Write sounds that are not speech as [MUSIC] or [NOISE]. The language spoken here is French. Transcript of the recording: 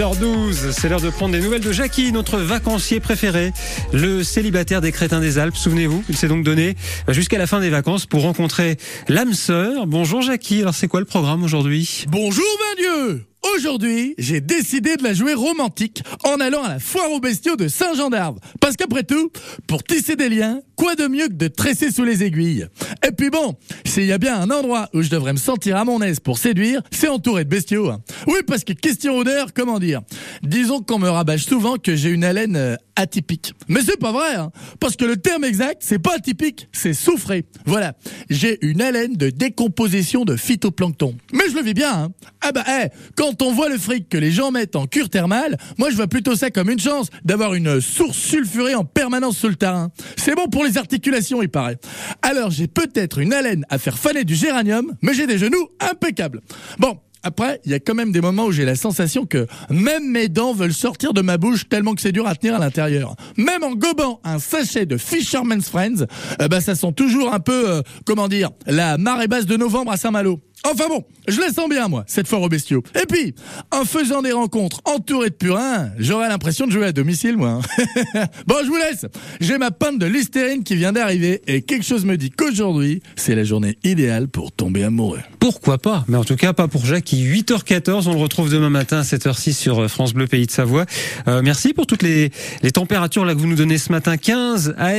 8h12, c'est l'heure de prendre des nouvelles de Jackie, notre vacancier préféré, le célibataire des crétins des Alpes. Souvenez-vous, il s'est donc donné jusqu'à la fin des vacances pour rencontrer l'âme sœur. Bonjour Jackie, alors c'est quoi le programme aujourd'hui? Bonjour Dieu Aujourd'hui, j'ai décidé de la jouer romantique en allant à la foire aux bestiaux de Saint-Jean d'Arve. Parce qu'après tout, pour tisser des liens, quoi de mieux que de tresser sous les aiguilles? Et puis bon, s'il y a bien un endroit où je devrais me sentir à mon aise pour séduire, c'est entouré de bestiaux. hein. Oui, parce que question odeur, comment dire? Disons qu'on me rabâche souvent que j'ai une haleine euh, atypique. Mais c'est pas vrai, hein, parce que le terme exact, c'est pas atypique, c'est soufré. Voilà, j'ai une haleine de décomposition de phytoplancton. Mais je le vis bien, hein. Ah bah, eh, quand on voit le fric que les gens mettent en cure thermale, moi je vois plutôt ça comme une chance d'avoir une source sulfurée en permanence sous le terrain. C'est bon pour les articulations, il paraît. Alors j'ai peut-être une haleine à faire faner du géranium, mais j'ai des genoux impeccables. Bon, après, il y a quand même des moments où j'ai la sensation que même mes dents veulent sortir de ma bouche tellement que c'est dur à tenir à l'intérieur. Même en gobant un sachet de Fisherman's Friends, euh, bah, ça sent toujours un peu, euh, comment dire, la marée basse de novembre à Saint-Malo. Enfin bon, je la sens bien moi, cette fois aux bestiaux. Et puis, en faisant des rencontres entourées de purins, j'aurais l'impression de jouer à domicile moi. hein. [LAUGHS] bon, je vous laisse. J'ai ma pinte de Listerine qui vient d'arriver et quelque chose me dit qu'aujourd'hui, c'est la journée idéale pour tomber amoureux. Pourquoi pas? Mais en tout cas, pas pour Jackie. 8h14, on le retrouve demain matin à 7h06 sur euh, France Bleu Pays de Savoie. Euh, merci pour toutes les, les températures là que vous nous donnez ce matin. 15 à Aix,